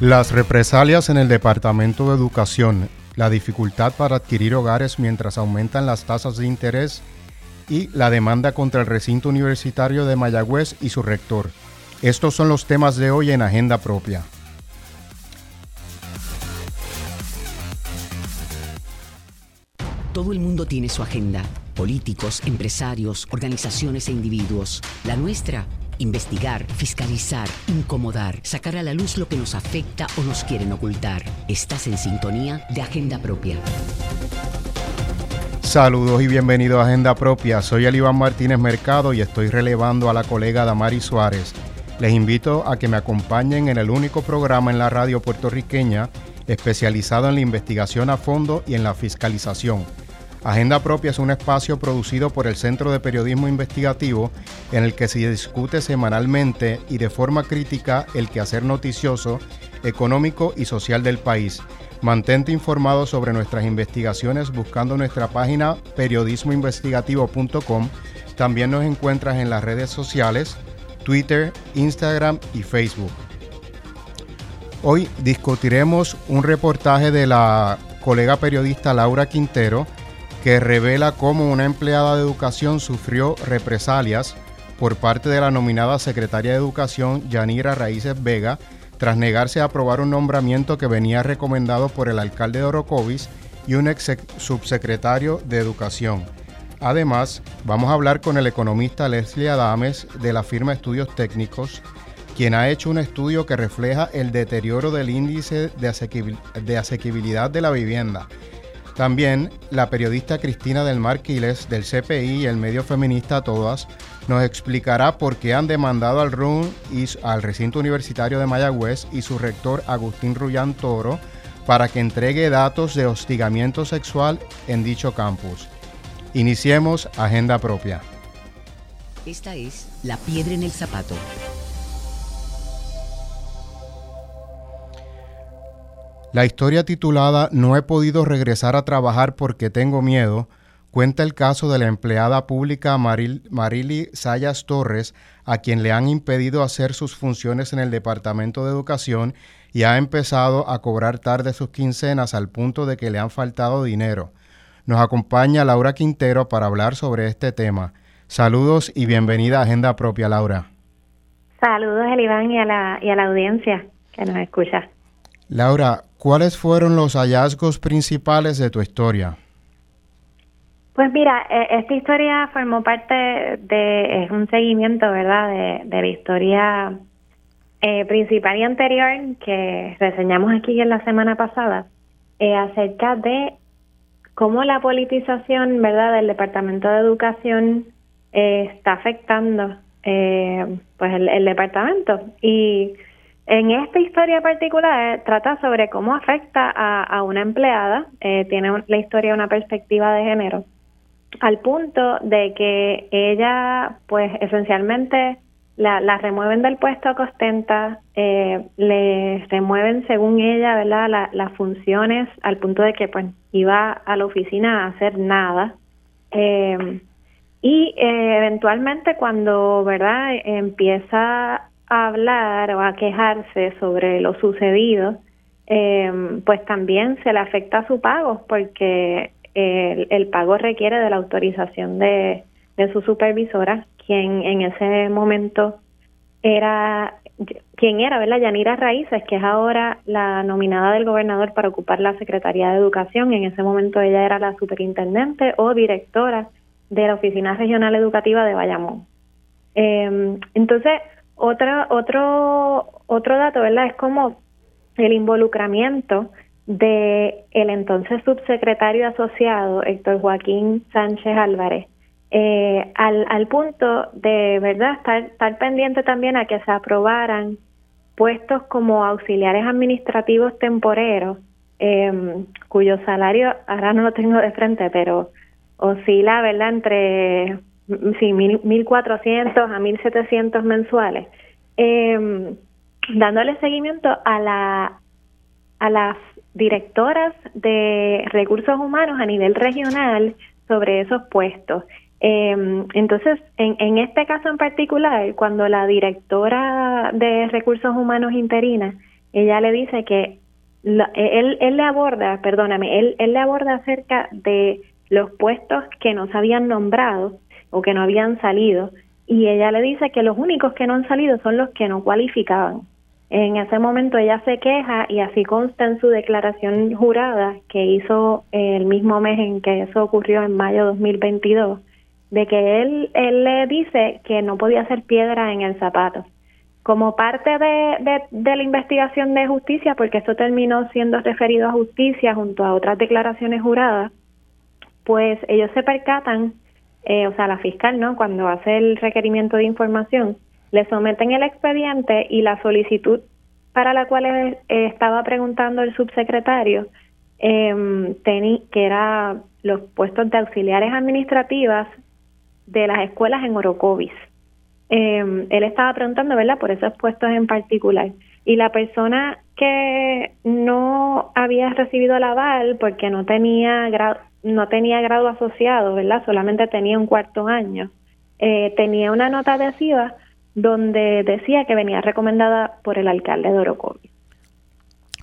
Las represalias en el Departamento de Educación, la dificultad para adquirir hogares mientras aumentan las tasas de interés y la demanda contra el recinto universitario de Mayagüez y su rector. Estos son los temas de hoy en Agenda Propia. Todo el mundo tiene su agenda. Políticos, empresarios, organizaciones e individuos. La nuestra Investigar, fiscalizar, incomodar, sacar a la luz lo que nos afecta o nos quieren ocultar. Estás en sintonía de Agenda Propia. Saludos y bienvenido a Agenda Propia. Soy el Iván Martínez Mercado y estoy relevando a la colega Damari Suárez. Les invito a que me acompañen en el único programa en la radio puertorriqueña especializado en la investigación a fondo y en la fiscalización Agenda Propia es un espacio producido por el Centro de Periodismo Investigativo en el que se discute semanalmente y de forma crítica el quehacer noticioso, económico y social del país. Mantente informado sobre nuestras investigaciones buscando nuestra página periodismoinvestigativo.com. También nos encuentras en las redes sociales, Twitter, Instagram y Facebook. Hoy discutiremos un reportaje de la colega periodista Laura Quintero, que revela cómo una empleada de educación sufrió represalias por parte de la nominada secretaria de Educación, Yanira Raíces Vega, tras negarse a aprobar un nombramiento que venía recomendado por el alcalde de Orocovis y un ex subsecretario de Educación. Además, vamos a hablar con el economista Leslie Adames de la firma Estudios Técnicos, quien ha hecho un estudio que refleja el deterioro del índice de, asequibilidad de la vivienda también la periodista Cristina del Marquiles del CPI y el medio feminista Todas nos explicará por qué han demandado al RUN y al recinto universitario de Mayagüez y su rector Agustín Rullán Toro para que entregue datos de hostigamiento sexual en dicho campus. Iniciemos Agenda Propia. Esta es La Piedra en el Zapato La historia titulada No he podido regresar a trabajar porque tengo miedo cuenta el caso de la empleada pública Marili Sayas Torres, a quien le han impedido hacer sus funciones en el Departamento de Educación y ha empezado a cobrar tarde sus quincenas al punto de que le han faltado dinero. Nos acompaña Laura Quintero para hablar sobre este tema. Saludos y bienvenida a Agenda Propia, Laura. Saludos, Eliván, y a la, y a la audiencia que nos escucha. Laura, ¿cuáles fueron los hallazgos principales de tu historia? Pues mira, e, esta historia formó parte de, es un seguimiento, ¿verdad?, de, la historia eh, principal y anterior que reseñamos aquí en la semana pasada, eh, acerca de cómo la politización, ¿verdad?, del Departamento de Educación eh, está afectando pues el, el departamento. Y en esta historia particular trata sobre cómo afecta a, una empleada, eh, tiene la historia una perspectiva de género, al punto de que ella, pues esencialmente la, remueven del puesto que ostenta, eh, le remueven según ella, ¿verdad? las funciones al punto de que pues iba a la oficina a hacer nada. Eh, y eventualmente cuando, ¿verdad? Empieza a hablar o a quejarse sobre lo sucedido, eh, pues también se le afecta su pago porque el, pago requiere de la autorización de, su supervisora, quien en ese momento era quien era, ¿verdad? Yanira Raíces, que es ahora la nominada del gobernador para ocupar la Secretaría de Educación. En ese momento ella era la superintendente o directora de la Oficina Regional Educativa de Bayamón. Eh, entonces, otra, otro, otro dato, ¿verdad? Es como el involucramiento de el entonces subsecretario asociado Héctor Joaquín Sánchez Álvarez, eh, al, al punto de, ¿verdad?, estar, estar pendiente también a que se aprobaran puestos como auxiliares administrativos temporeros, eh, cuyo salario, ahora no lo tengo de frente, pero oscila, ¿verdad?, entre sí, 1.400 a 1.700 mensuales, eh, dándole seguimiento a, la, a las directoras de recursos humanos a nivel regional sobre esos puestos. Eh, entonces, en, en este caso en particular, cuando la directora de recursos humanos interina ella le dice que él, él le aborda, perdóname, él, él le aborda acerca de los puestos que no se habían nombrado o que no habían salido y ella le dice que los únicos que no han salido son los que no cualificaban. En ese momento ella se queja y así consta en su declaración jurada que hizo el mismo mes en que eso ocurrió en mayo de 2022, de que él, él le dice que no podía hacer piedra en el zapato. Como parte de, de, la investigación de justicia, porque eso terminó siendo referido a justicia junto a otras declaraciones juradas, pues ellos se percatan, eh, o sea, la fiscal, ¿no? Cuando hace el requerimiento de información, le someten el expediente y la solicitud para la cual eh, estaba preguntando el subsecretario, eh, que era los puestos de auxiliares administrativas de las escuelas en Orocovis. Em, él estaba preguntando, ¿verdad?, por esos puestos en particular. Y la persona que no había recibido el aval porque no tenía grado, no tenía grado asociado, ¿verdad? Solamente tenía un cuarto año. Eh, tenía una nota adhesiva donde decía que venía recomendada por el alcalde de Orocovi.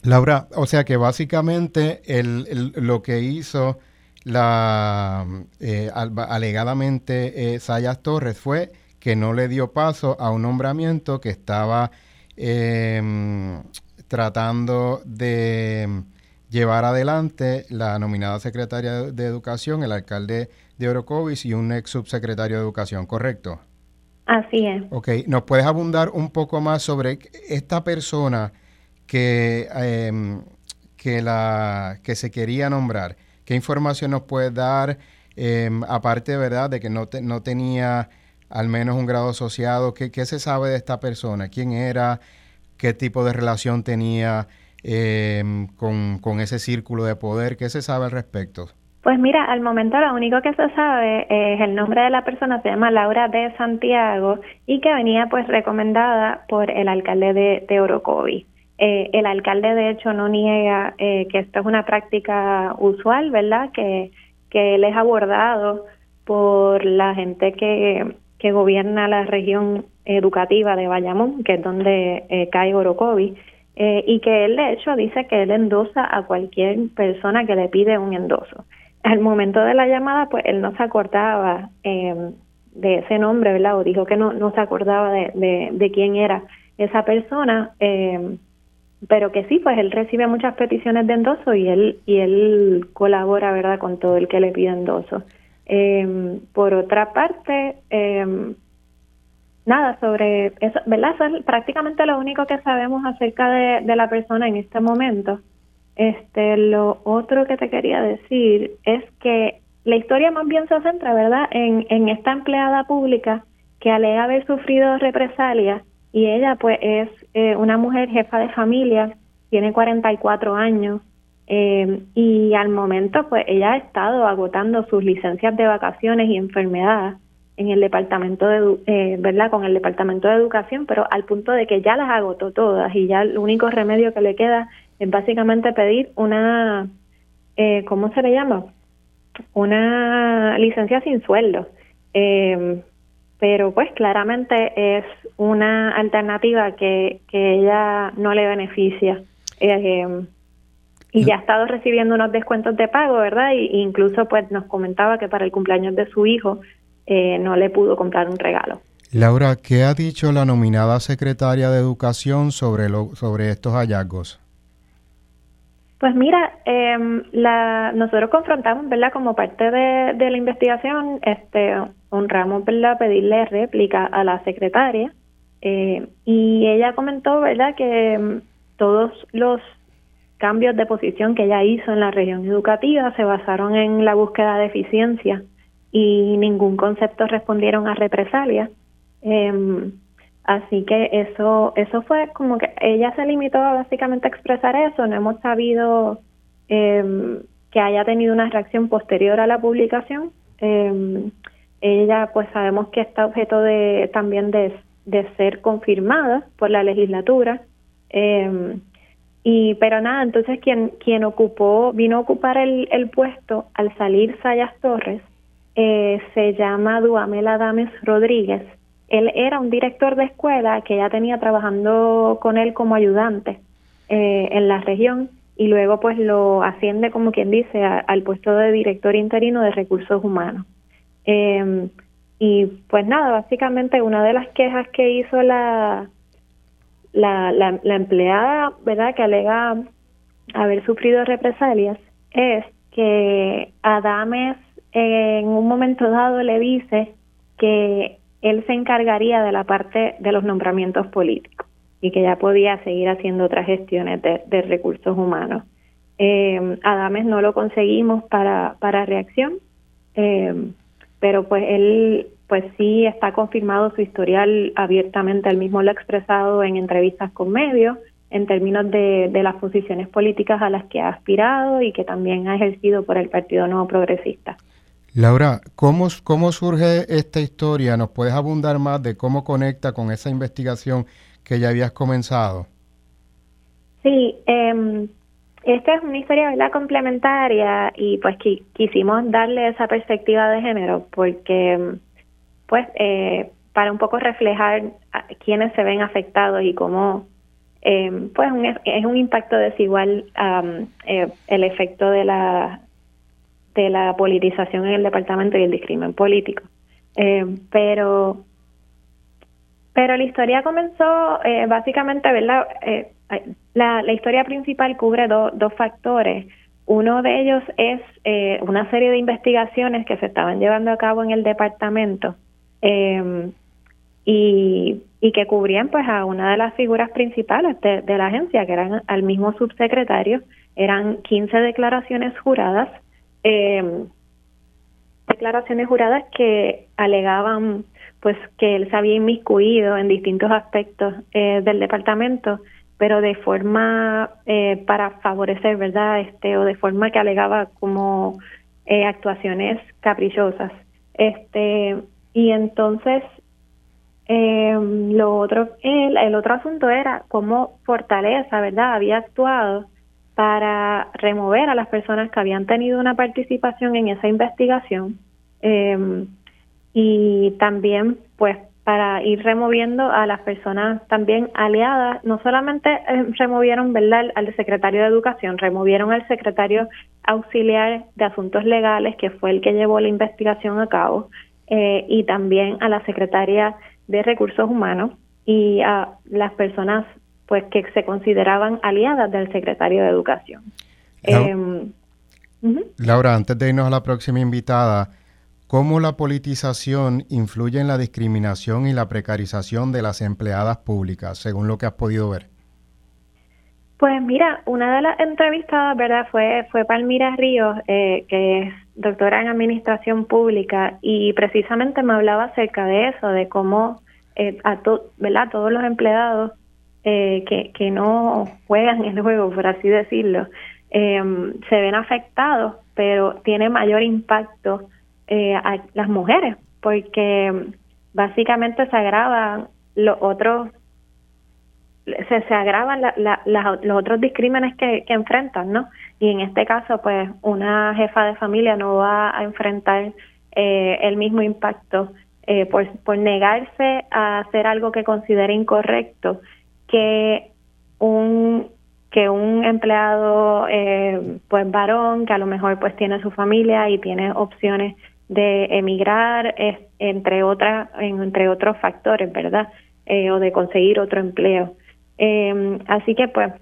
Laura, o sea que básicamente lo que hizo la eh, alegadamente eh, Sayas Torres fue que no le dio paso a un nombramiento que estaba em, tratando de llevar adelante la nominada secretaria de Educación, el alcalde de Orocovis y un ex subsecretario de Educación, ¿correcto? Así es. Ok, ¿nos puedes abundar un poco más sobre esta persona que, em, que, la, que se quería nombrar? ¿Qué información nos puedes dar? Em, aparte, ¿verdad?, de que no, no tenía al menos un grado asociado. ¿Qué, ¿Qué, se sabe de esta persona? ¿Quién era? ¿Qué tipo de relación tenía em, con, con ese círculo de poder? ¿Qué se sabe al respecto? Pues mira, al momento lo único que se sabe es el nombre de la persona, se llama Laura de Santiago y que venía pues recomendada por el alcalde de, de Orocovi. Eh, el alcalde de hecho no niega eh, que esto es una práctica usual, ¿verdad? Que, que él es abordado por la gente que, que gobierna la región educativa de Bayamón, que es donde eh, cae Orocovi, eh, y que él de hecho dice que él endosa a cualquier persona que le pide un endoso al momento de la llamada, pues él no se acordaba eh, de ese nombre, ¿verdad? O dijo que no, no se acordaba de, de, quién era esa persona, eh, pero que sí, pues él recibe muchas peticiones de endoso y él, y él colabora, ¿verdad?, con todo el que le pide endoso. Eh, por otra parte, nada sobre eso, ¿verdad? Eso es prácticamente lo único que sabemos acerca de, la persona en este momento. Este, lo otro que te quería decir es que la historia más bien se centra, ¿verdad?, en, en esta empleada pública que alega haber sufrido represalias y ella, pues, es eh, una mujer jefa de familia, tiene 44 años eh, y al momento, pues, ella ha estado agotando sus licencias de vacaciones y enfermedad en el departamento de, eh, ¿verdad?, con el departamento de educación, pero al punto de que ya las agotó todas y ya el único remedio que le queda es básicamente pedir una, eh, ¿cómo se le llama? Una licencia sin sueldo. Eh, pero pues claramente es una alternativa que, que ella no le beneficia. Eh, y ya ha estado recibiendo unos descuentos de pago, ¿verdad? Y, incluso pues nos comentaba que para el cumpleaños de su hijo eh, no le pudo comprar un regalo. Laura, ¿qué ha dicho la nominada secretaria de Educación sobre, lo, sobre estos hallazgos? Pues mira, eh, la, nosotros confrontamos, ¿verdad? Como parte de, de, la investigación, este, honramos, ¿verdad? Pedirle réplica a la secretaria eh, y ella comentó, ¿verdad? Que em, todos los cambios de posición que ella hizo en la región educativa se basaron en la búsqueda de eficiencia y ningún concepto respondieron a represalia. Eh, Así que eso, eso fue como que ella se limitó básicamente a expresar eso, no hemos sabido eh, que haya tenido una reacción posterior a la publicación. Eh, ella pues sabemos que está objeto de también de, de ser confirmada por la legislatura. Y pero nada, entonces quien quien ocupó vino a ocupar el, el puesto al salir Sayas Torres eh, se llama Duamel Adames Rodríguez él era un director de escuela que ya tenía trabajando con él como ayudante. eh, en la región y luego pues lo asciende como quien dice al puesto de director interino de recursos humanos. Em, y pues nada, básicamente una de las quejas que hizo la, la, la, empleada, ¿verdad?, que alega haber sufrido represalias, es que Adames en un momento dado le dice que él se encargaría de la parte de los nombramientos políticos y que ya podía seguir haciendo otras gestiones de, recursos humanos. Eh, Adames no lo conseguimos para, para reacción, eh, pero pues él pues sí está confirmado su historial abiertamente, él mismo lo ha expresado en entrevistas con medios en términos de, de las posiciones políticas a las que ha aspirado y que también ha ejercido por el Partido Nuevo Progresista. Laura, ¿cómo, ¿cómo surge esta historia? ¿Nos puedes abundar más de cómo conecta con esa investigación que ya habías comenzado? Sí, eh, esta es una historia ¿verdad? complementaria y pues quisimos darle esa perspectiva de género porque pues eh, para un poco reflejar quiénes se ven afectados y cómo eh, pues es un impacto desigual eh, el efecto de la de la politización en el departamento y el discrimen político pero pero la historia comenzó básicamente verdad la, la historia principal cubre dos factores. Uno de ellos es eh, una serie de investigaciones que se estaban llevando a cabo en el departamento em, y, y, que cubrían pues a una de las figuras principales de, la agencia, que eran al mismo subsecretario. Eran 15 declaraciones juradas, eh, declaraciones juradas que alegaban pues que él se había inmiscuido en distintos aspectos eh, del departamento pero de forma eh, para favorecer, ¿verdad? Este o de forma que alegaba como eh, actuaciones caprichosas. Este y entonces eh, lo otro el, el otro asunto era cómo Fortaleza, ¿verdad? Había actuado para remover a las personas que habían tenido una participación en esa investigación eh, y también pues para ir removiendo a las personas también aliadas. No solamente eh, removieron ¿verdad? al secretario de Educación, removieron al secretario auxiliar de Asuntos Legales, que fue el que llevó la investigación a cabo, eh, y también a la secretaria de Recursos Humanos y a las personas pues que se consideraban aliadas del secretario de Educación. Laura, em, antes de irnos a la próxima invitada, ¿Cómo la politización influye en la discriminación y la precarización de las empleadas públicas, según lo que has podido ver? Pues mira, una de las entrevistadas, ¿verdad? Fue, fue Palmira Ríos, eh, que es doctora en Administración Pública, y precisamente me hablaba acerca de eso, de cómo eh, a ¿verdad? todos los empleados eh, que, que no juegan el juego, por así decirlo, se ven afectados, pero tiene mayor impacto eh, a las mujeres, porque básicamente se agravan los otros se, se agravan los otros discrímenes que, que enfrentan, ¿no? Y en este caso, pues, una jefa de familia no va a enfrentar eh, el mismo impacto eh, por, por negarse a hacer algo que considere incorrecto que un que un empleado eh, pues varón que a lo mejor pues tiene su familia y tiene opciones de emigrar, entre, otras, entre otros factores, ¿verdad? Eh, o de conseguir otro empleo. Eh, así que, pues,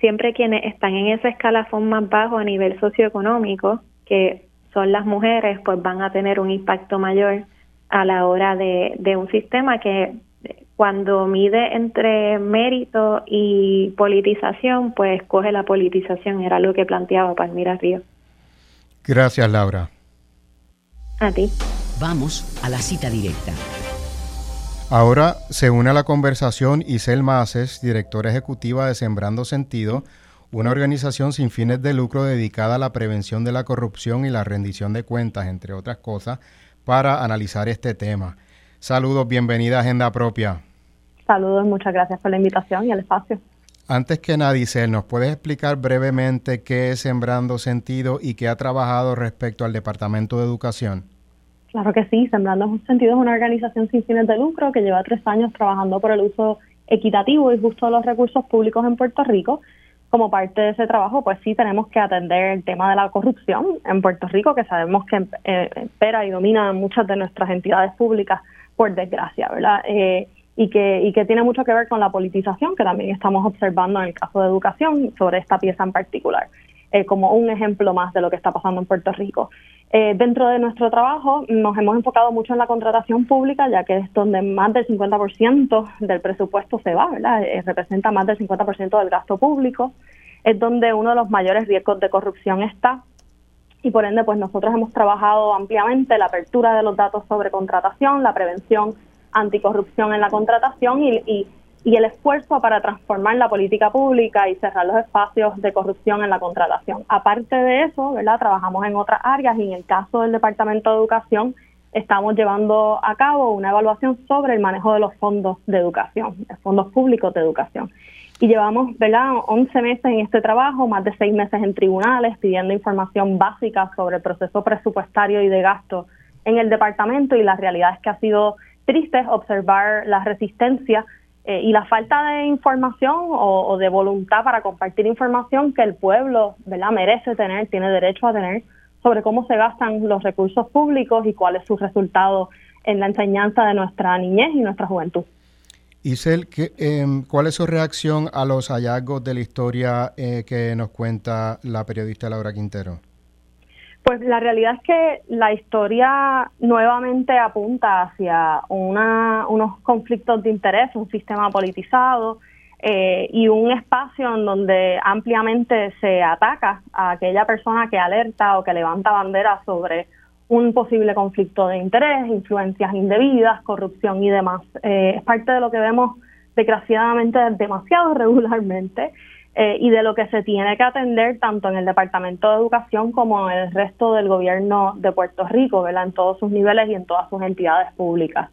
siempre quienes están en ese escalafón más bajo a nivel socioeconómico, que son las mujeres, pues van a tener un impacto mayor a la hora de, de un sistema que cuando mide entre mérito y politización, pues coge la politización, era lo que planteaba Palmira Río. Gracias, Laura. A ti. Vamos a la cita directa. Ahora se une a la conversación Isel Maces, directora ejecutiva de Sembrando Sentido, una organización sin fines de lucro dedicada a la prevención de la corrupción y la rendición de cuentas, entre otras cosas, para analizar este tema. Saludos, bienvenida a Agenda Propia. Saludos, muchas gracias por la invitación y el espacio. Antes que nada, Isel, ¿nos puedes explicar brevemente qué es Sembrando Sentido y qué ha trabajado respecto al Departamento de Educación? Claro que sí, Sembrando Sentido es una organización sin fines de lucro que lleva tres años trabajando por el uso equitativo y justo de los recursos públicos en Puerto Rico. Como parte de ese trabajo, pues sí tenemos que atender el tema de la corrupción en Puerto Rico, que sabemos que eh, espera y domina muchas de nuestras entidades públicas, por desgracia, ¿verdad? Eh, y que, y que tiene mucho que ver con la politización que también estamos observando en el caso de educación sobre esta pieza en particular, eh, como un ejemplo más de lo que está pasando en Puerto Rico. Eh, dentro de nuestro trabajo nos hemos enfocado mucho en la contratación pública, ya que es donde más del 50% del presupuesto se va, ¿verdad? Eh, representa más del 50% del gasto público, es donde uno de los mayores riesgos de corrupción está. Y por ende, pues nosotros hemos trabajado ampliamente la apertura de los datos sobre contratación, la prevención anticorrupción en la contratación y, y, el esfuerzo para transformar la política pública y cerrar los espacios de corrupción en la contratación. Aparte de eso, ¿verdad? trabajamos en otras áreas y en el caso del Departamento de Educación estamos llevando a cabo una evaluación sobre el manejo de los fondos de educación, fondos públicos de educación. Y llevamos, ¿verdad?, 11 meses en este trabajo, más de 6 meses en tribunales, pidiendo información básica sobre el proceso presupuestario y de gasto en el departamento y la realidad es que ha sido triste observar la resistencia eh, y la falta de información o, de voluntad para compartir información que el pueblo ¿verdad? merece tener, tiene derecho a tener sobre cómo se gastan los recursos públicos y cuál es su resultado en la enseñanza de nuestra niñez y nuestra juventud. Isel, eh, ¿cuál es su reacción a los hallazgos de la historia eh, que nos cuenta la periodista Laura Quintero? Pues la realidad es que la historia nuevamente apunta hacia unos conflictos de interés, un sistema politizado eh, y un espacio en donde ampliamente se ataca a aquella persona que alerta o que levanta bandera sobre un posible conflicto de interés, influencias indebidas, corrupción y demás. Eh, es parte de lo que vemos desgraciadamente demasiado regularmente eh, y de lo que se tiene que atender tanto en el Departamento de Educación como en el resto del gobierno de Puerto Rico, ¿verdad? En todos sus niveles y en todas sus entidades públicas.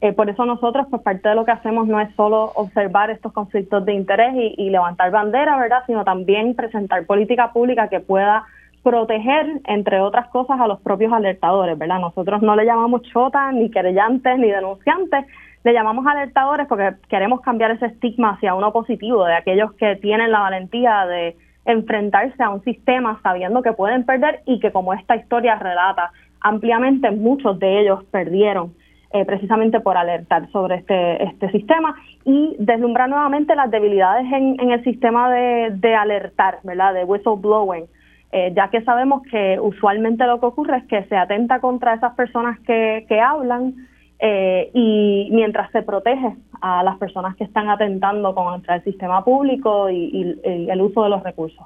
Eh, por eso nosotros, pues parte de lo que hacemos no es solo observar estos conflictos de interés y, levantar bandera, ¿verdad? Sino también presentar política pública que pueda proteger, entre otras cosas, a los propios alertadores, ¿verdad? Nosotros no le llamamos chotas, ni querellantes, ni denunciantes, le llamamos alertadores porque queremos cambiar ese estigma hacia uno positivo, de aquellos que tienen la valentía de enfrentarse a un sistema sabiendo que pueden perder y que como esta historia relata ampliamente, muchos de ellos perdieron eh, precisamente por alertar sobre este, este sistema y deslumbrar nuevamente las debilidades en, en el sistema de, de, alertar, ¿verdad? De whistleblowing, eh, ya que sabemos que usualmente lo que ocurre es que se atenta contra esas personas que, que hablan, eh, y mientras se protege a las personas que están atentando contra el sistema público y, el uso de los recursos.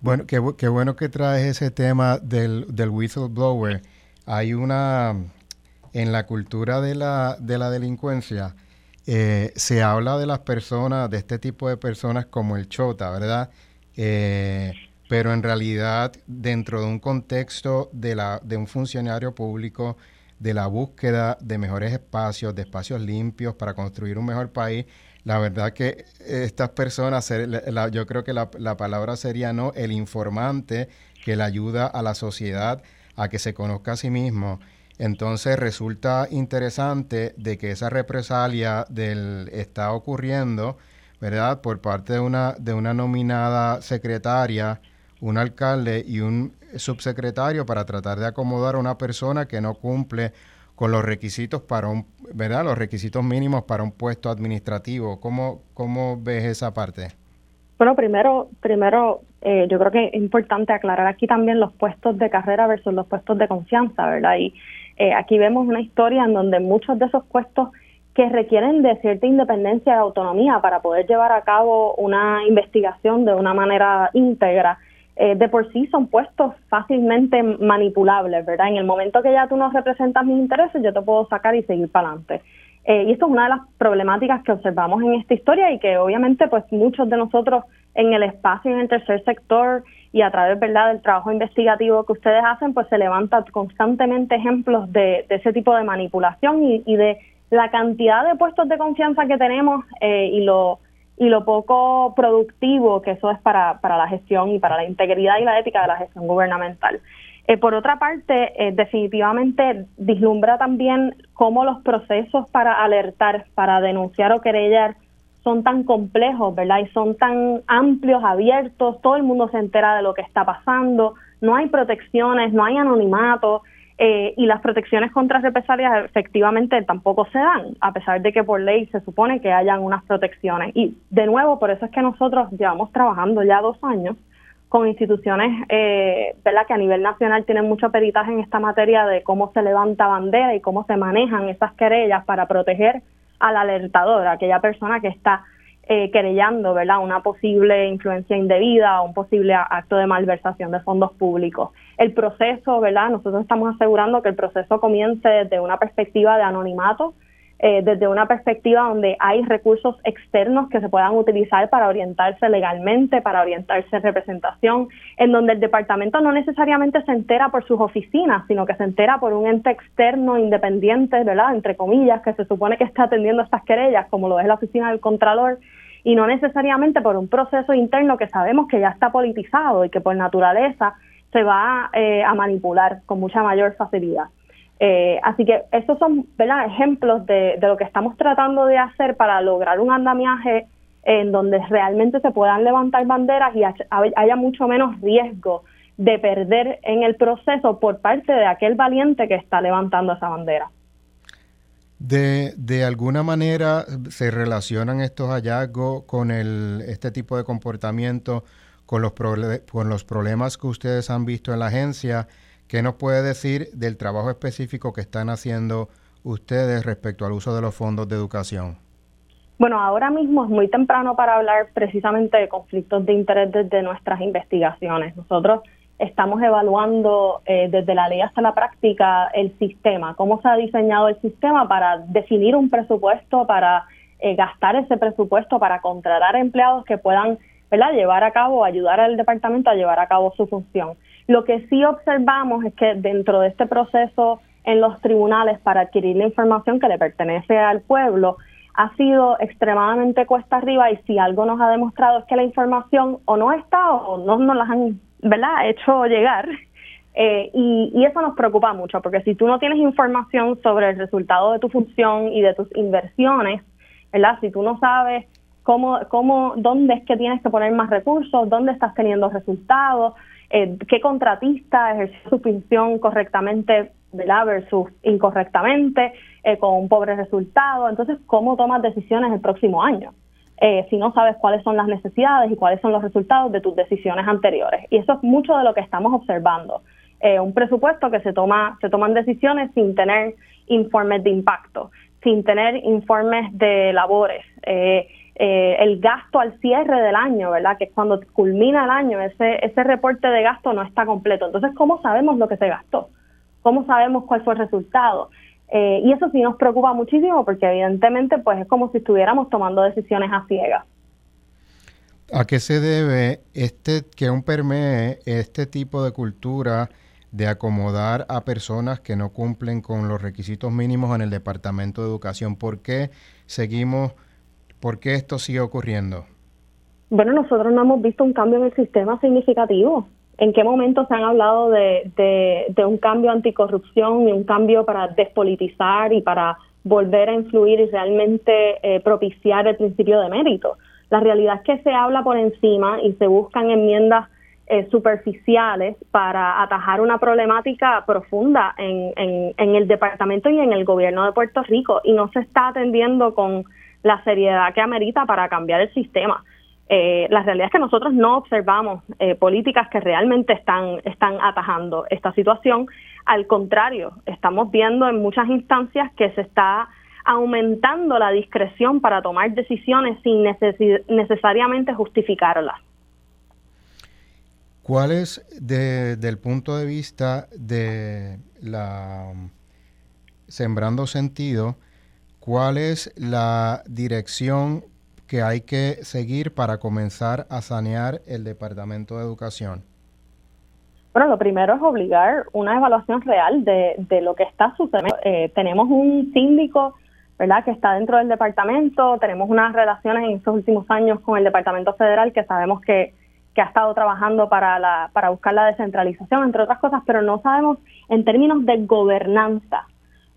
Bueno, qué, qué, bueno que traes ese tema del, del whistleblower. Hay una, en la cultura de la, de la delincuencia, eh, se habla de las personas, de este tipo de personas como el chota, ¿verdad? Eh, pero en realidad, dentro de un contexto de, la, de un funcionario público, de la búsqueda de mejores espacios, de espacios limpios para construir un mejor país. La verdad que estas personas, yo creo que la, palabra sería no, el informante que le ayuda a la sociedad a que se conozca a sí mismo. Entonces resulta interesante de que esa represalia del está ocurriendo, ¿verdad? Por parte de una, de una nominada secretaria, un alcalde y un subsecretario para tratar de acomodar a una persona que no cumple con los requisitos para un, ¿verdad? Los requisitos mínimos para un puesto administrativo. ¿Cómo, cómo ves esa parte? Bueno, primero, primero eh, yo creo que es importante aclarar aquí también los puestos de carrera versus los puestos de confianza, ¿verdad? Y eh, aquí vemos una historia en donde muchos de esos puestos que requieren de cierta independencia y autonomía para poder llevar a cabo una investigación de una manera íntegra, eh, de por sí son puestos fácilmente manipulables, ¿verdad? En el momento que ya tú no representas mis intereses, yo te puedo sacar y seguir para adelante. Eh, y esto es una de las problemáticas que observamos en esta historia y que obviamente pues muchos de nosotros en el espacio, en el tercer sector y a través ¿verdad? del trabajo investigativo que ustedes hacen, pues se levantan constantemente ejemplos de, ese tipo de manipulación y, de la cantidad de puestos de confianza que tenemos eh, y lo y lo poco productivo que eso es para, para la gestión y para la integridad y la ética de la gestión gubernamental. Eh, por otra parte, eh, definitivamente vislumbra también cómo los procesos para alertar, para denunciar o querellar son tan complejos, ¿verdad? Y son tan amplios, abiertos, todo el mundo se entera de lo que está pasando, no hay protecciones, no hay anonimato, eh, y las protecciones contra represalias efectivamente tampoco se dan, a pesar de que por ley se supone que hayan unas protecciones. Y de nuevo, por eso es que nosotros llevamos trabajando ya dos años con instituciones eh, ¿verdad? que a nivel nacional tienen mucho peritaje en esta materia de cómo se levanta bandera y cómo se manejan esas querellas para proteger al alertador, aquella persona que está eh, querellando ¿verdad? una posible influencia indebida o un posible acto de malversación de fondos públicos. El proceso, ¿verdad? nosotros estamos asegurando que el proceso comience desde una perspectiva de anonimato, eh, desde una perspectiva donde hay recursos externos que se puedan utilizar para orientarse legalmente, para orientarse en representación, en donde el departamento no necesariamente se entera por sus oficinas, sino que se entera por un ente externo independiente, ¿verdad? Entre comillas, que se supone que está atendiendo estas querellas, como lo es la oficina del Contralor, y no necesariamente por un proceso interno que sabemos que ya está politizado y que por naturaleza se va eh, a manipular con mucha mayor facilidad. Eh, así que estos son ¿verdad? ejemplos de, lo que estamos tratando de hacer para lograr un andamiaje en donde realmente se puedan levantar banderas y haya mucho menos riesgo de perder en el proceso por parte de aquel valiente que está levantando esa bandera. De, de alguna manera se relacionan estos hallazgos con el, este tipo de comportamiento, con los, con los problemas que ustedes han visto en la agencia ¿Qué nos puede decir del trabajo específico que están haciendo ustedes respecto al uso de los fondos de educación? Bueno, ahora mismo es muy temprano para hablar precisamente de conflictos de interés desde nuestras investigaciones. Nosotros estamos evaluando eh, desde la ley hasta la práctica el sistema, cómo se ha diseñado el sistema para definir un presupuesto, para eh, gastar ese presupuesto, para contratar empleados que puedan ¿verdad? llevar a cabo, ayudar al departamento a llevar a cabo su función. Lo que sí observamos es que dentro de este proceso en los tribunales para adquirir la información que le pertenece al pueblo, ha sido extremadamente cuesta arriba y si algo nos ha demostrado es que la información o no está o no nos las han ¿verdad? hecho llegar. Eh, y, y, eso nos preocupa mucho, porque si tú no tienes información sobre el resultado de tu función y de tus inversiones, ¿verdad? Si tú no sabes cómo, cómo, dónde es que tienes que poner más recursos, dónde estás teniendo resultados, eh, qué contratista ejerció su función correctamente ¿verdad? versus incorrectamente, eh, con un pobre resultado. Entonces, ¿cómo tomas decisiones el próximo año? Eh, si no sabes cuáles son las necesidades y cuáles son los resultados de tus decisiones anteriores. Y eso es mucho de lo que estamos observando. un presupuesto que se toma, se toman decisiones sin tener informes de impacto, sin tener informes de labores, eh, eh, el gasto al cierre del año, ¿verdad? Que es cuando culmina el año, ese, ese reporte de gasto no está completo. Entonces, ¿cómo sabemos lo que se gastó? ¿Cómo sabemos cuál fue el resultado? Eh, y eso sí nos preocupa muchísimo porque evidentemente pues es como si estuviéramos tomando decisiones a ciegas. ¿A qué se debe este que un permee este tipo de cultura de acomodar a personas que no cumplen con los requisitos mínimos en el Departamento de Educación? ¿Por qué seguimos ¿Por qué esto sigue ocurriendo? Bueno, nosotros no hemos visto un cambio en el sistema significativo. ¿En qué momento se han hablado de, de, un cambio anticorrupción y un cambio para despolitizar y para volver a influir y realmente eh, propiciar el principio de mérito? La realidad es que se habla por encima y se buscan enmiendas eh, superficiales para atajar una problemática profunda en, en, en el departamento y en el gobierno de Puerto Rico y no se está atendiendo con la seriedad que amerita para cambiar el sistema. Eh, la realidad es que nosotros no observamos eh, políticas que realmente están, están atajando esta situación. Al contrario, estamos viendo en muchas instancias que se está aumentando la discreción para tomar decisiones sin necesariamente justificarlas. ¿Cuál es, desde el punto de vista de la sembrando sentido, ¿Cuál es la dirección que hay que seguir para comenzar a sanear el Departamento de Educación? Bueno, lo primero es obligar una evaluación real de, de lo que está sucediendo. Eh, tenemos un síndico, ¿verdad?, que está dentro del departamento, tenemos unas relaciones en estos últimos años con el Departamento Federal que sabemos que, que ha estado trabajando para, la, para buscar la descentralización, entre otras cosas, pero no sabemos en términos de gobernanza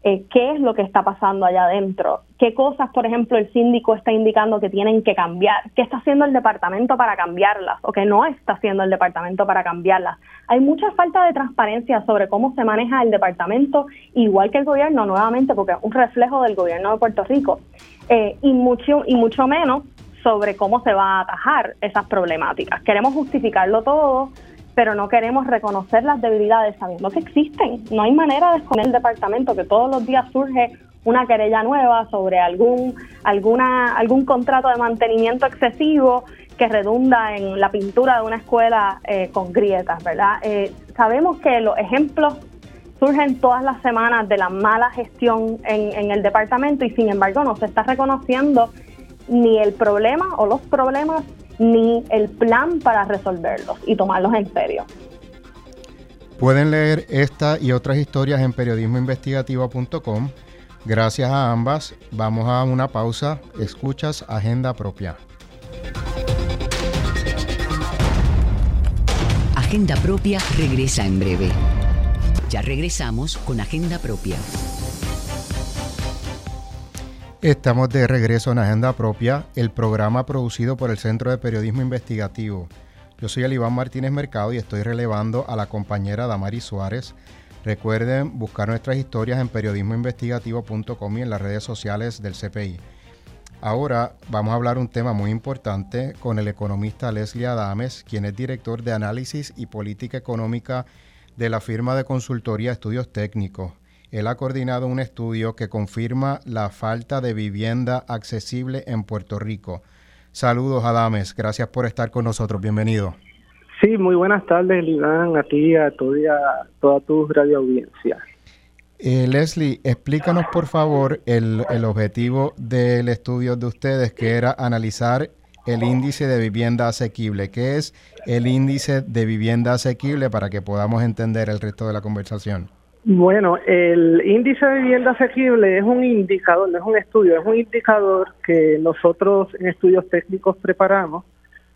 eh, qué es lo que está pasando allá adentro, qué cosas, por ejemplo, el síndico está indicando que tienen que cambiar, qué está haciendo el departamento para cambiarlas o qué no está haciendo el departamento para cambiarlas. Hay mucha falta de transparencia sobre cómo se maneja el departamento, igual que el gobierno, nuevamente, porque es un reflejo del gobierno de Puerto Rico, eh, y, mucho, y mucho menos sobre cómo se va a atajar esas problemáticas. Queremos justificarlo todo, pero no queremos reconocer las debilidades sabiendo que existen. No hay manera de esconder el departamento, que todos los días surge una querella nueva sobre algún, alguna, algún contrato de mantenimiento excesivo que redunda en la pintura de una escuela eh, con grietas, ¿verdad? Eh, sabemos que los ejemplos surgen todas las semanas de la mala gestión en, en el departamento y sin embargo no se está reconociendo ni el problema o los problemas ni el plan para resolverlos y tomarlos en serio. Pueden leer esta y otras historias en periodismoinvestigativo.com. Gracias a ambas. Vamos a una pausa. Escuchas Agenda Propia. Agenda Propia regresa en breve. Ya regresamos con Agenda Propia. Estamos de regreso en Agenda Propia, el programa producido por el Centro de Periodismo Investigativo. Yo soy Alibán Martínez Mercado y estoy relevando a la compañera Damari Suárez. Recuerden buscar nuestras historias en periodismoinvestigativo.com y en las redes sociales del CPI. Ahora vamos a hablar un tema muy importante con el economista Leslie Adames, quien es director de análisis y política económica de la firma de consultoría Estudios Técnicos. Él ha coordinado un estudio que confirma la falta de vivienda accesible en Puerto Rico. Saludos, Adames. Gracias por estar con nosotros. Bienvenido. Sí, muy buenas tardes, Liván, a ti, a, toda, a toda tu radio audiencia. Eh, Leslie, explícanos por favor el, el objetivo del estudio de ustedes, que era analizar el índice de vivienda asequible. ¿Qué es el índice de vivienda asequible para que podamos entender el resto de la conversación? Bueno, el índice de vivienda asequible es un indicador, no es un estudio, es un indicador que nosotros en estudios técnicos preparamos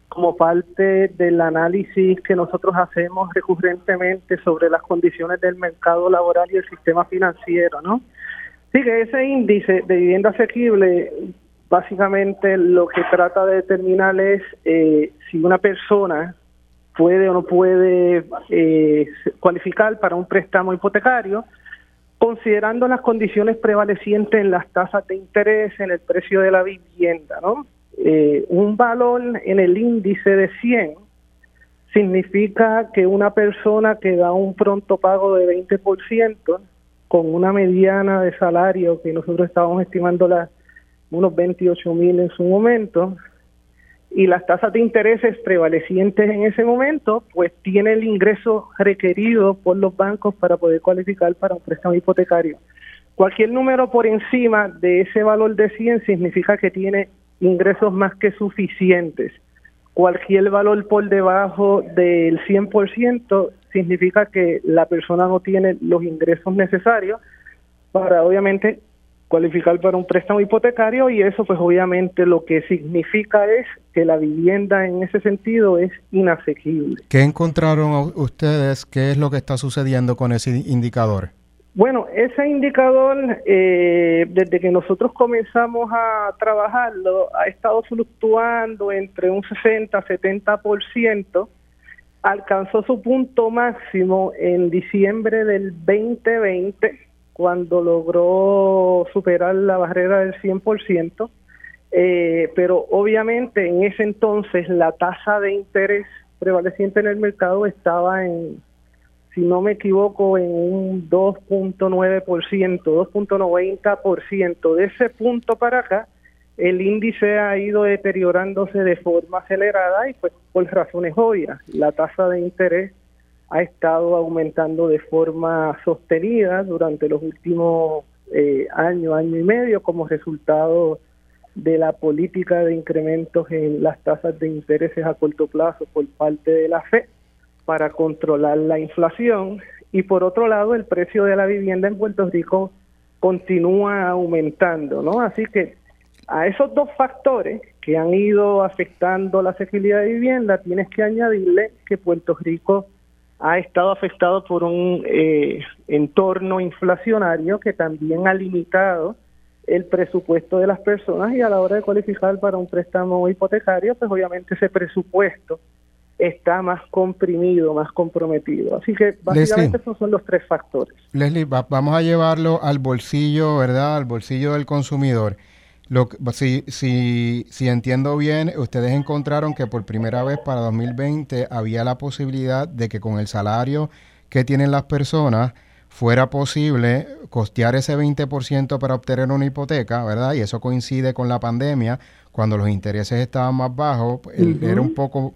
como parte del análisis que nosotros hacemos recurrentemente sobre las condiciones del mercado laboral y el sistema financiero, ¿no? Sí, que ese índice de vivienda asequible básicamente lo que trata de determinar es eh, si una persona puede o no puede eh, cualificar para un préstamo hipotecario, considerando las condiciones prevalecientes en las tasas de interés, en el precio de la vivienda, ¿no? Eh, un valor en el índice de 100 significa que una persona que da un pronto pago de 20% con una mediana de salario que nosotros estábamos estimando las unos 28 mil en su momento, y las tasas de intereses prevalecientes en ese momento, pues tiene el ingreso requerido por los bancos para poder cualificar para un préstamo hipotecario. Cualquier número por encima de ese valor de 100 significa que tiene ingresos más que suficientes. Cualquier valor por debajo del 100% significa que la persona no tiene los ingresos necesarios para obviamente cualificar para un préstamo hipotecario y eso pues obviamente lo que significa es que la vivienda en ese sentido es inasequible. ¿Qué encontraron ustedes? ¿Qué es lo que está sucediendo con ese indicador? Bueno, ese indicador, eh, desde que nosotros comenzamos a trabajarlo, ha estado fluctuando entre un 60-70%, alcanzó su punto máximo en diciembre del 2020 cuando logró superar la barrera del 100%, eh, pero obviamente en ese entonces la tasa de interés prevaleciente en el mercado estaba en, si no me equivoco, en un 2.9%, 2.90%. De ese punto para acá, el índice ha ido deteriorándose de forma acelerada y pues por razones obvias. La tasa de interés ha estado aumentando de forma sostenida durante los últimos eh, años, año y medio, como resultado de la política de incrementos en las tasas de intereses a corto plazo por parte de la FED para controlar la inflación y por otro lado el precio de la vivienda en Puerto Rico continúa aumentando, ¿no? Así que a esos dos factores que han ido afectando la asequibilidad de vivienda tienes que añadirle que Puerto Rico ha estado afectado por un eh, entorno inflacionario que también ha limitado el presupuesto de las personas y a la hora de cualificar para un préstamo hipotecario, pues obviamente ese presupuesto está más comprimido, más comprometido. Así que básicamente esos son los tres factores. Leslie, vamos a llevarlo al bolsillo, ¿verdad? Al bolsillo del consumidor. Lo, si, si, si entiendo bien, ustedes encontraron que por primera vez para 2020 había la posibilidad de que con el salario que tienen las personas fuera posible costear ese 20% para obtener una hipoteca, ¿verdad? Y eso coincide con la pandemia, cuando los intereses estaban más bajos, era un poco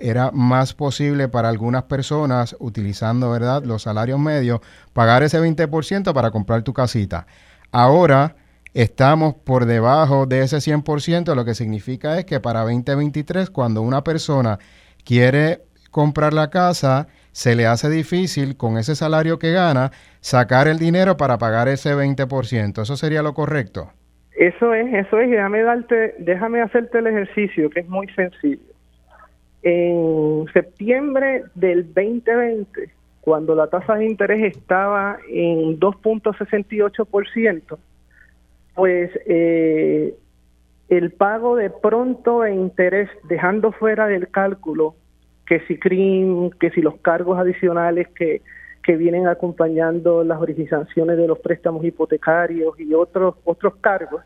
era más posible para algunas personas utilizando, ¿verdad?, los salarios medios, pagar ese 20% para comprar tu casita. Ahora estamos por debajo de ese 100%, lo que significa es que para 2023, cuando una persona quiere comprar la casa, se le hace difícil con ese salario que gana sacar el dinero para pagar ese 20%. ¿Eso sería lo correcto? Eso es, eso es. Déjame darte, déjame hacerte el ejercicio que es muy sencillo. En septiembre del 2020, cuando la tasa de interés estaba en 2.68%, pues eh, el pago de pronto e interés, dejando fuera del cálculo que si CRIM, que si los cargos adicionales que, que vienen acompañando las organizaciones de los préstamos hipotecarios y otros otros cargos,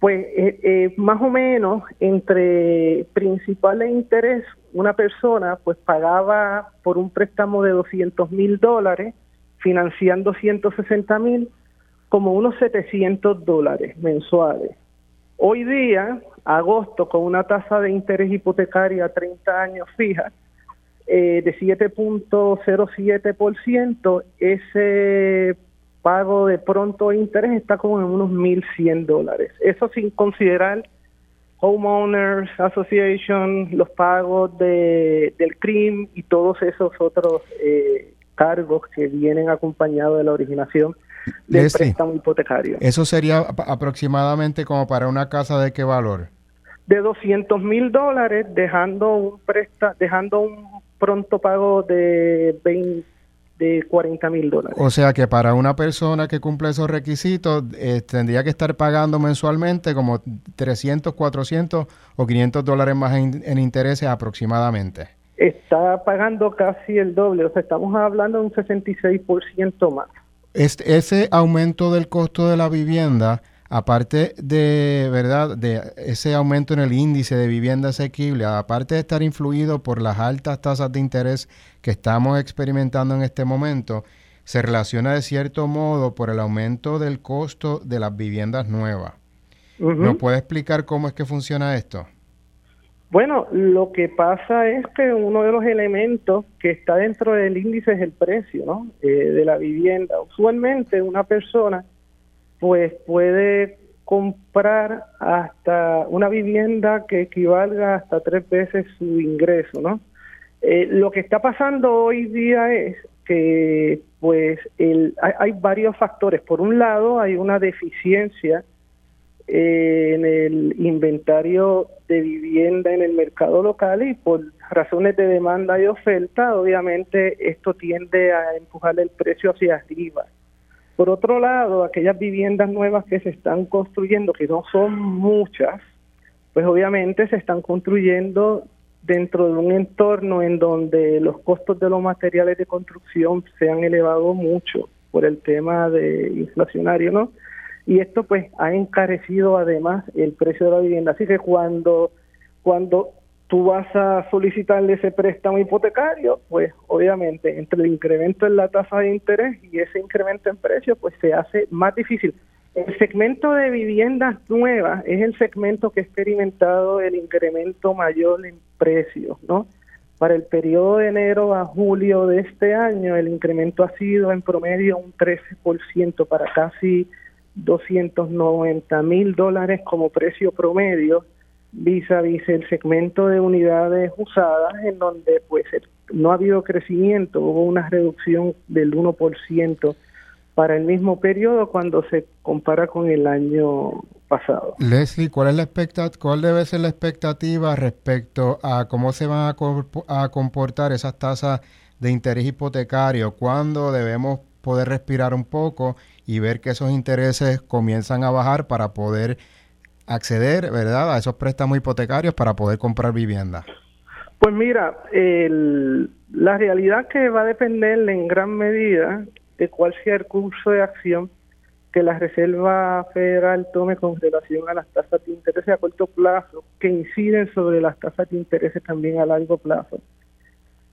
pues eh, eh, más o menos entre principal e interés, una persona pues pagaba por un préstamo de 200 mil dólares, financiando 160 mil, como unos 700 dólares mensuales. Hoy día, agosto, con una tasa de interés hipotecaria a 30 años fija eh, de 7.07%, ese pago de pronto interés está como en unos 1.100 dólares. Eso sin considerar Homeowners Association, los pagos de, del CRIM y todos esos otros eh, cargos que vienen acompañados de la originación del préstamo hipotecario. ¿Eso sería aproximadamente como para una casa de qué valor? De 200 mil dólares, dejando un presta, dejando un pronto pago de 20, de 40 mil dólares. O sea que para una persona que cumple esos requisitos eh, tendría que estar pagando mensualmente como 300, 400 o 500 dólares más en, en intereses aproximadamente. Está pagando casi el doble, o sea, estamos hablando de un 66% más. Este, ese aumento del costo de la vivienda, aparte de, ¿verdad?, de ese aumento en el índice de vivienda asequible, aparte de estar influido por las altas tasas de interés que estamos experimentando en este momento, se relaciona de cierto modo por el aumento del costo de las viviendas nuevas. ¿Nos puede explicar cómo es que funciona esto? Bueno, lo que pasa es que uno de los elementos que está dentro del índice es el precio ¿no? Eh, de la vivienda. Usualmente una persona pues puede comprar hasta una vivienda que equivalga hasta tres veces su ingreso, ¿no? Eh, lo que está pasando hoy día es que pues el, hay varios factores. Por un lado hay una deficiencia en el inventario de vivienda en el mercado local y por razones de demanda y oferta, obviamente esto tiende a empujar el precio hacia arriba. Por otro lado, aquellas viviendas nuevas que se están construyendo, que no son muchas, pues obviamente se están construyendo dentro de un entorno en donde los costos de los materiales de construcción se han elevado mucho por el tema de inflacionario, ¿no? Y esto pues ha encarecido además el precio de la vivienda. Así que cuando, cuando tú vas a solicitarle ese préstamo hipotecario, pues obviamente entre el incremento en la tasa de interés y ese incremento en precio, pues se hace más difícil. El segmento de viviendas nuevas es el segmento que ha experimentado el incremento mayor en precios, ¿no? Para el periodo de enero a julio de este año, el incremento ha sido en promedio un 13% para casi 290 mil dólares como precio promedio vis a vis el segmento de unidades usadas en donde pues no ha habido crecimiento, hubo una reducción del 1% para el mismo periodo cuando se compara con el año pasado. Leslie, ¿cuál es la expectativa, cuál debe ser la expectativa respecto a cómo se van a, a comportar esas tasas de interés hipotecario, ¿cuándo debemos poder respirar un poco y ver que esos intereses comienzan a bajar para poder acceder, ¿verdad?, a esos préstamos hipotecarios para poder comprar vivienda. Pues mira, la realidad que va a depender en gran medida de cuál sea el curso de acción que la Reserva Federal tome con relación a las tasas de interés a corto plazo, que inciden sobre las tasas de interés también a largo plazo.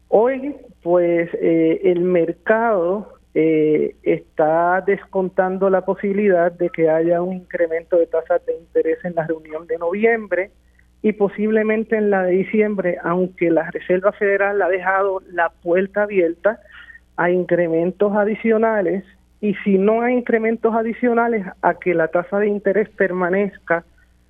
Hoy, pues, eh, el mercado eh, está descontando la posibilidad de que haya un incremento de tasas de interés en la reunión de noviembre y posiblemente en la de diciembre, aunque la Reserva Federal ha dejado la puerta abierta a incrementos adicionales y si no hay incrementos adicionales a que la tasa de interés permanezca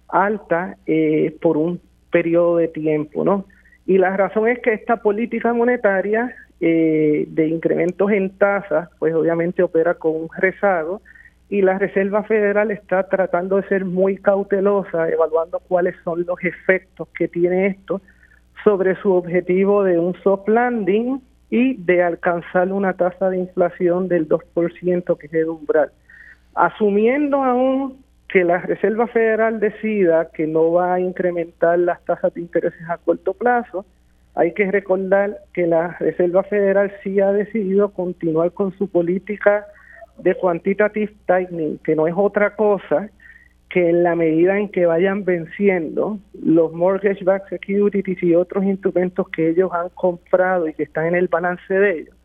alta eh, por un periodo de tiempo, ¿no? Y la razón es que esta política monetaria eh, de incrementos en tasas, pues obviamente opera con un rezago y la Reserva Federal está tratando de ser muy cautelosa, evaluando cuáles son los efectos que tiene esto sobre su objetivo de un soft landing y de alcanzar una tasa de inflación del 2% que es el umbral. Asumiendo aún que la Reserva Federal decida que no va a incrementar las tasas de intereses a corto plazo, hay que recordar que la Reserva Federal sí ha decidido continuar con su política de quantitative tightening, que no es otra cosa que en la medida en que vayan venciendo los mortgage-backed securities y otros instrumentos que ellos han comprado y que están en el balance de ellos,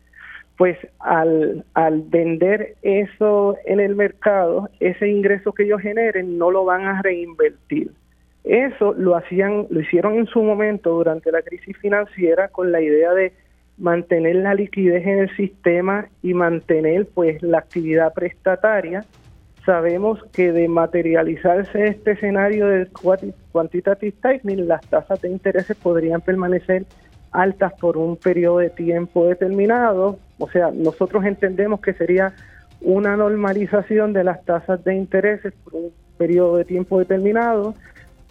pues al, al vender eso en el mercado, ese ingreso que ellos generen no lo van a reinvertir. Eso lo hacían, lo hicieron en su momento durante la crisis financiera con la idea de mantener la liquidez en el sistema y mantener pues la actividad prestataria. Sabemos que de materializarse este escenario del quantitative tightening, las tasas de intereses podrían permanecer altas por un periodo de tiempo determinado. O sea, nosotros entendemos que sería una normalización de las tasas de intereses por un periodo de tiempo determinado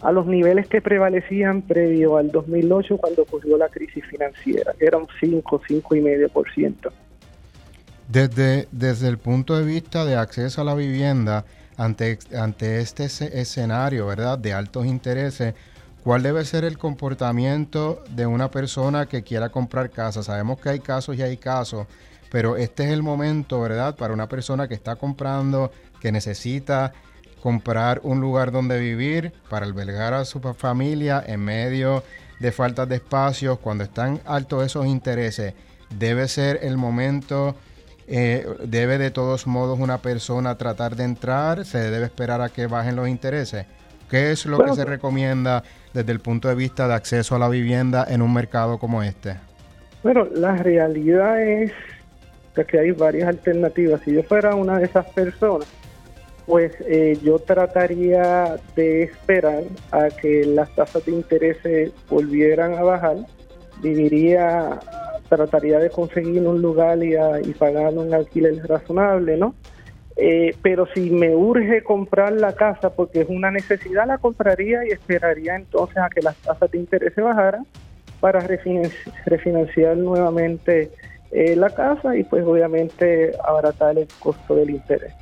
a los niveles que prevalecían previo al 2008 cuando ocurrió la crisis financiera, era un 5, 5,5%. Desde, desde el punto de vista de acceso a la vivienda, ante, ante este escenario ¿verdad? de altos intereses, ¿cuál debe ser el comportamiento de una persona que quiera comprar casa? Sabemos que hay casos y hay casos, pero este es el momento, ¿verdad? Para una persona que está comprando, que necesita comprar un lugar donde vivir para albergar a su familia en medio de faltas de espacios, cuando están altos esos intereses, debe ser el momento, eh, debe de todos modos una persona tratar de entrar, se debe esperar a que bajen los intereses. ¿Qué es lo que se recomienda desde el punto de vista de acceso a la vivienda en un mercado como este? Bueno, la realidad es que hay varias alternativas. Si yo fuera una de esas personas, pues eh, yo trataría de esperar a que las tasas de interés volvieran a bajar, viviría, trataría de conseguir un lugar y, y pagar un alquiler razonable, ¿no? Eh, pero si me urge comprar la casa porque es una necesidad, la compraría y esperaría entonces a que las tasas de interés bajaran para refinanciar, nuevamente eh, la casa y pues obviamente abaratar el costo del interés.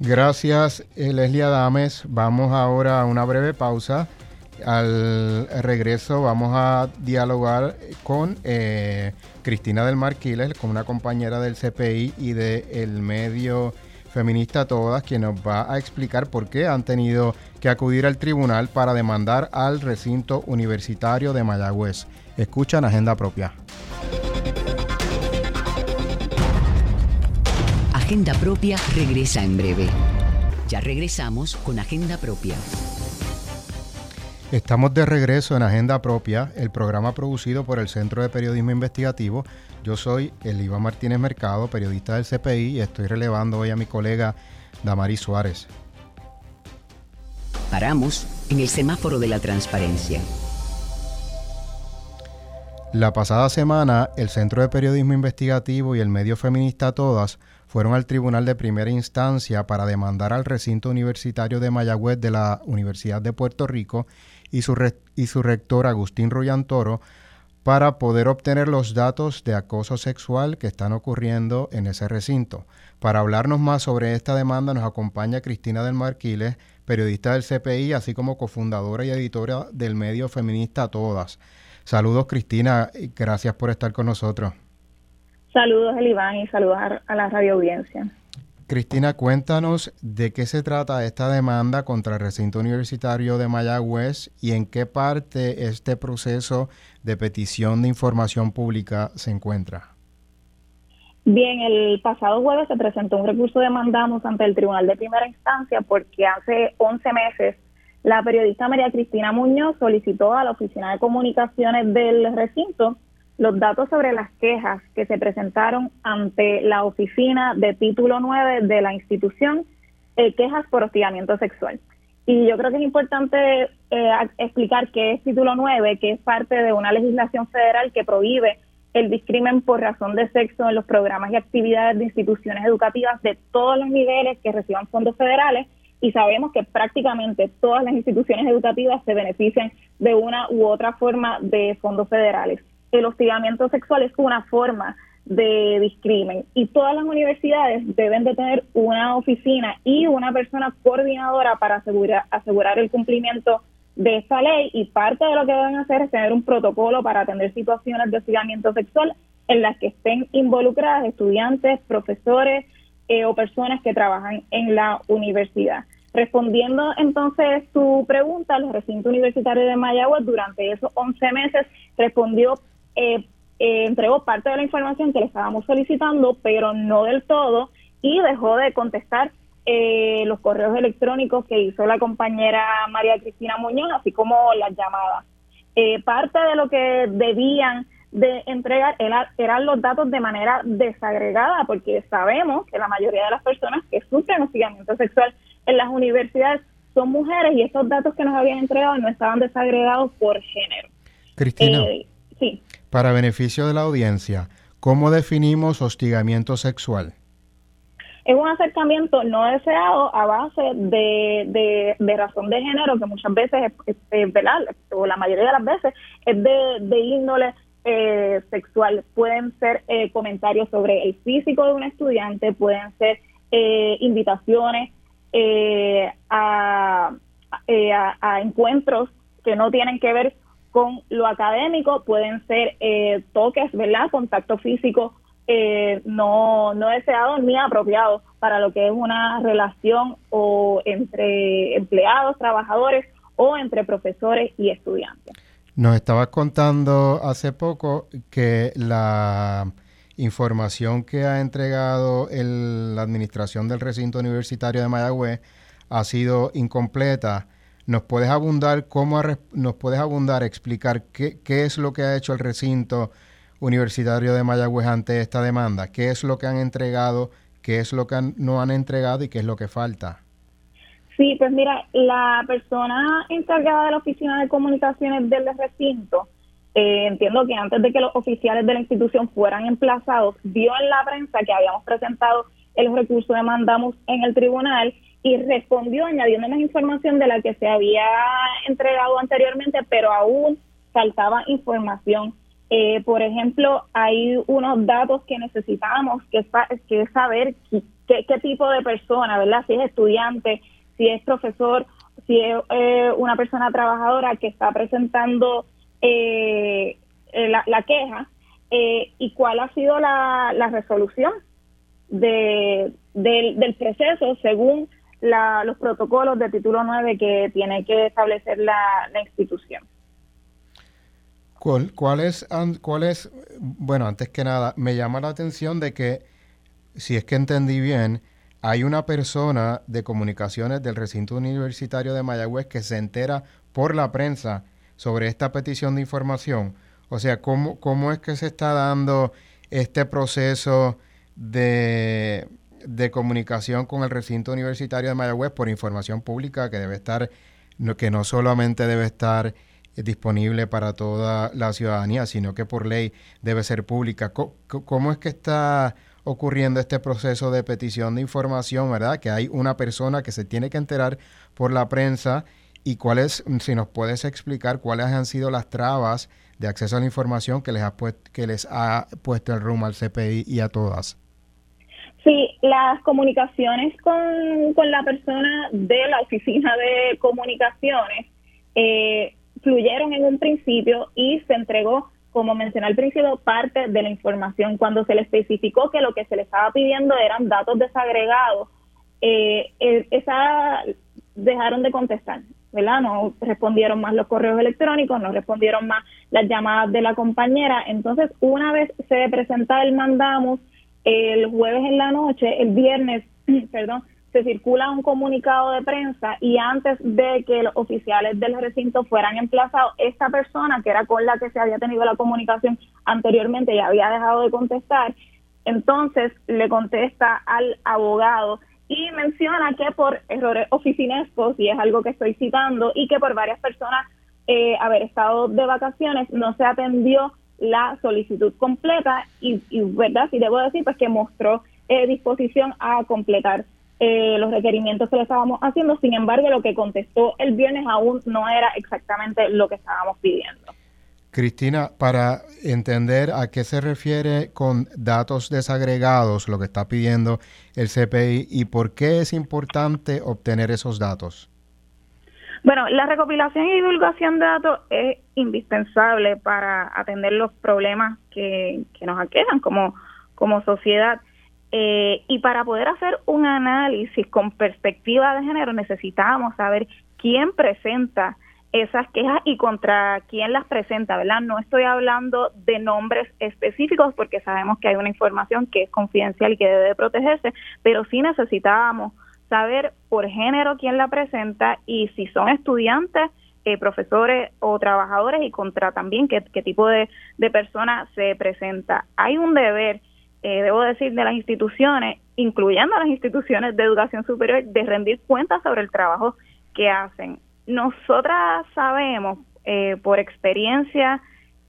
Gracias, Leslie Adames. Vamos ahora a una breve pausa. Al regreso vamos a dialogar con eh, Cristina del Marquiles, con una compañera del CPI y del medio feminista Todas, quien nos va a explicar por qué han tenido que acudir al tribunal para demandar al recinto universitario de Mayagüez. Escuchan Agenda Propia. Agenda Propia regresa en breve. Ya regresamos con Agenda Propia. Estamos de regreso en Agenda Propia, el programa producido por el Centro de Periodismo Investigativo. Yo soy Eliva Martínez Mercado, periodista del CPI, y estoy relevando hoy a mi colega Damari Suárez. Paramos en el semáforo de la transparencia. La pasada semana, el Centro de Periodismo Investigativo y el medio feminista Todas fueron al Tribunal de Primera Instancia para demandar al recinto universitario de Mayagüez de la Universidad de Puerto Rico y su, rector Agustín Toro para poder obtener los datos de acoso sexual que están ocurriendo en ese recinto. Para hablarnos más sobre esta demanda nos acompaña Cristina del Marquiles, periodista del CPI, así como cofundadora y editora del medio feminista Todas. Saludos Cristina, gracias por estar con nosotros. Saludos Eliván y saludos a la radio audiencia. Cristina, cuéntanos de qué se trata esta demanda contra el recinto universitario de Mayagüez y en qué parte este proceso de petición de información pública se encuentra. Bien, el pasado jueves se presentó un recurso de mandamos ante el Tribunal de Primera Instancia porque hace 11 meses la periodista María Cristina Muñoz solicitó a la Oficina de Comunicaciones del recinto los datos sobre las quejas que se presentaron ante la oficina de título 9 de la institución, eh, quejas por hostigamiento sexual. Y yo creo que es importante eh, explicar que es título 9, que es parte de una legislación federal que prohíbe el discrimen por razón de sexo en los programas y actividades de instituciones educativas de todos los niveles que reciban fondos federales y sabemos que prácticamente todas las instituciones educativas se benefician de una u otra forma de fondos federales. El hostigamiento sexual es una forma de discrimen y todas las universidades deben de tener una oficina y una persona coordinadora para asegurar, asegurar el cumplimiento de esta ley y parte de lo que deben hacer es tener un protocolo para atender situaciones de hostigamiento sexual en las que estén involucradas estudiantes, profesores eh, o personas que trabajan en la universidad. Respondiendo entonces su pregunta, el recinto universitario de Mayagüez durante esos 11 meses respondió eh, eh, entregó parte de la información que le estábamos solicitando, pero no del todo, y dejó de contestar eh, los correos electrónicos que hizo la compañera María Cristina Muñoz, así como las llamadas. Eh, parte de lo que debían de entregar eran los datos de manera desagregada, porque sabemos que la mayoría de las personas que sufren hostigamiento sexual en las universidades son mujeres y estos datos que nos habían entregado no estaban desagregados por género. Cristina. sí. Para beneficio de la audiencia, ¿cómo definimos hostigamiento sexual? Es un acercamiento no deseado a base de, de, razón de género, que muchas veces es, o la mayoría de las veces es de, índole eh, sexual. Pueden ser eh, comentarios sobre el físico de un estudiante, pueden ser eh, invitaciones a, a encuentros que no tienen que ver con lo académico pueden ser eh, toques, ¿verdad? Contacto físico eh, no, no deseado ni apropiado para lo que es una relación o entre empleados, trabajadores o entre profesores y estudiantes. Nos estabas contando hace poco que la información que ha entregado la administración del recinto universitario de Mayagüez ha sido incompleta ¿Nos puedes abundar, cómo nos puedes abundar, explicar qué, qué es lo que ha hecho el recinto universitario de Mayagüez ante esta demanda? ¿Qué es lo que han entregado, qué es lo que no han entregado y qué es lo que falta? Sí, pues mira, la persona encargada de la oficina de comunicaciones del recinto, eh, entiendo que antes de que los oficiales de la institución fueran emplazados, vio en la prensa que habíamos presentado el recurso de mandamos en el tribunal y respondió añadiendo más información de la que se había entregado anteriormente, pero aún faltaba información. Eh, por ejemplo, hay unos datos que necesitamos, que es, que saber qué, qué, tipo de persona, ¿verdad? Si es estudiante, si es profesor, si es eh, una persona trabajadora que está presentando eh, la, queja y cuál ha sido la, resolución de, del, del proceso según la, los protocolos de título 9 que tiene que establecer la, institución. ¿Cuál, cuál, ¿Cuál es, bueno, antes que nada, me llama la atención de que, si es que entendí bien, hay una persona de comunicaciones del recinto universitario de Mayagüez que se entera por la prensa sobre esta petición de información. O sea, ¿cómo, cómo es que se está dando este proceso de, de comunicación con el recinto universitario de Mayagüez por información pública que debe estar, que no solamente debe estar disponible para toda la ciudadanía, sino que por ley debe ser pública. ¿Cómo, es que está ocurriendo este proceso de petición de información, verdad? Que hay una persona que se tiene que enterar por la prensa y cuáles, si nos puedes explicar cuáles han sido las trabas de acceso a la información que les ha, que les ha puesto el RUM al CPI y a todas. Sí, las comunicaciones con, con la persona de la oficina de comunicaciones eh, fluyeron en un principio y se entregó, como mencioné al principio, parte de la información. Cuando se le especificó que lo que se le estaba pidiendo eran datos desagregados, eh, esa dejaron de contestar. ¿verdad? No respondieron más los correos electrónicos, no respondieron más las llamadas de la compañera. Entonces, una vez se presenta el mandamos, el jueves en la noche, el viernes, perdón, se circula un comunicado de prensa y antes de que los oficiales del recinto fueran emplazados, esta persona que era con la que se había tenido la comunicación anteriormente y había dejado de contestar, entonces le contesta al abogado y menciona que por errores oficinescos, y es algo que estoy citando, y que por varias personas eh, haber estado de vacaciones no se atendió la solicitud completa y, verdad, sí debo decir pues que mostró eh, disposición a completar eh, los requerimientos que le estábamos haciendo, sin embargo lo que contestó el viernes aún no era exactamente lo que estábamos pidiendo. Cristina, para entender a qué se refiere con datos desagregados, lo que está pidiendo el CPI y por qué es importante obtener esos datos. Bueno, la recopilación y divulgación de datos es indispensable para atender los problemas que, nos aquejan como, como sociedad. Eh, y para poder hacer un análisis con perspectiva de género necesitamos saber quién presenta esas quejas y contra quién las presenta, ¿verdad? No estoy hablando de nombres específicos porque sabemos que hay una información que es confidencial y que debe protegerse, pero sí necesitábamos saber por género quién la presenta y si son estudiantes, eh, profesores o trabajadores y contra también qué, tipo de, de persona se presenta. Hay un deber, eh, debo decir, de las instituciones, incluyendo las instituciones de educación superior, de rendir cuentas sobre el trabajo que hacen nosotras sabemos eh, por experiencia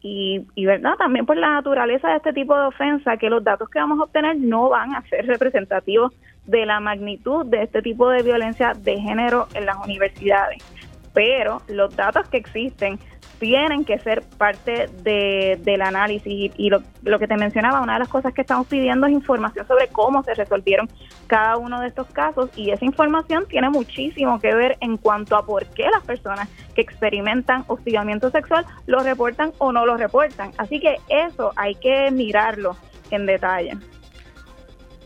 y, y, verdad también por la naturaleza de este tipo de ofensa que los datos que vamos a obtener no van a ser representativos de la magnitud de este tipo de violencia de género en las universidades. Pero los datos que existen tienen que ser parte de, del análisis y, lo, lo, que te mencionaba, una de las cosas que estamos pidiendo es información sobre cómo se resolvieron cada uno de estos casos y esa información tiene muchísimo que ver en cuanto a por qué las personas que experimentan hostigamiento sexual lo reportan o no lo reportan. Así que eso hay que mirarlo en detalle.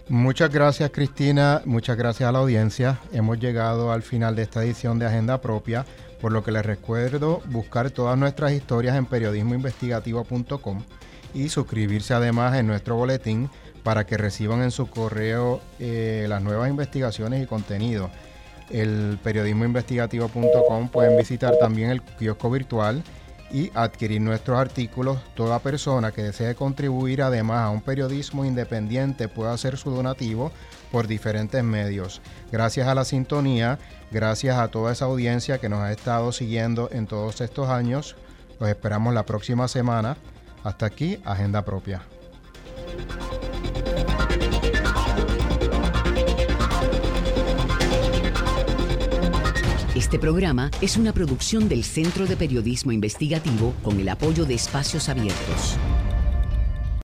Muchas gracias Cristina, muchas gracias a la audiencia. Hemos llegado al final de esta edición de Agenda Propia por lo que les recuerdo buscar todas nuestras historias en periodismoinvestigativo.com y suscribirse además en nuestro boletín para que reciban en su correo eh, las nuevas investigaciones y contenidos. El periodismoinvestigativo.com pueden visitar también el kiosco virtual y adquirir nuestros artículos. Toda persona que desee contribuir además a un periodismo independiente puede hacer su donativo por diferentes medios. Gracias a la sintonía Gracias a toda esa audiencia que nos ha estado siguiendo en todos estos años. Los esperamos la próxima semana. Hasta aquí, Agenda Propia. Este programa es una producción del Centro de Periodismo Investigativo con el apoyo de Espacios Abiertos.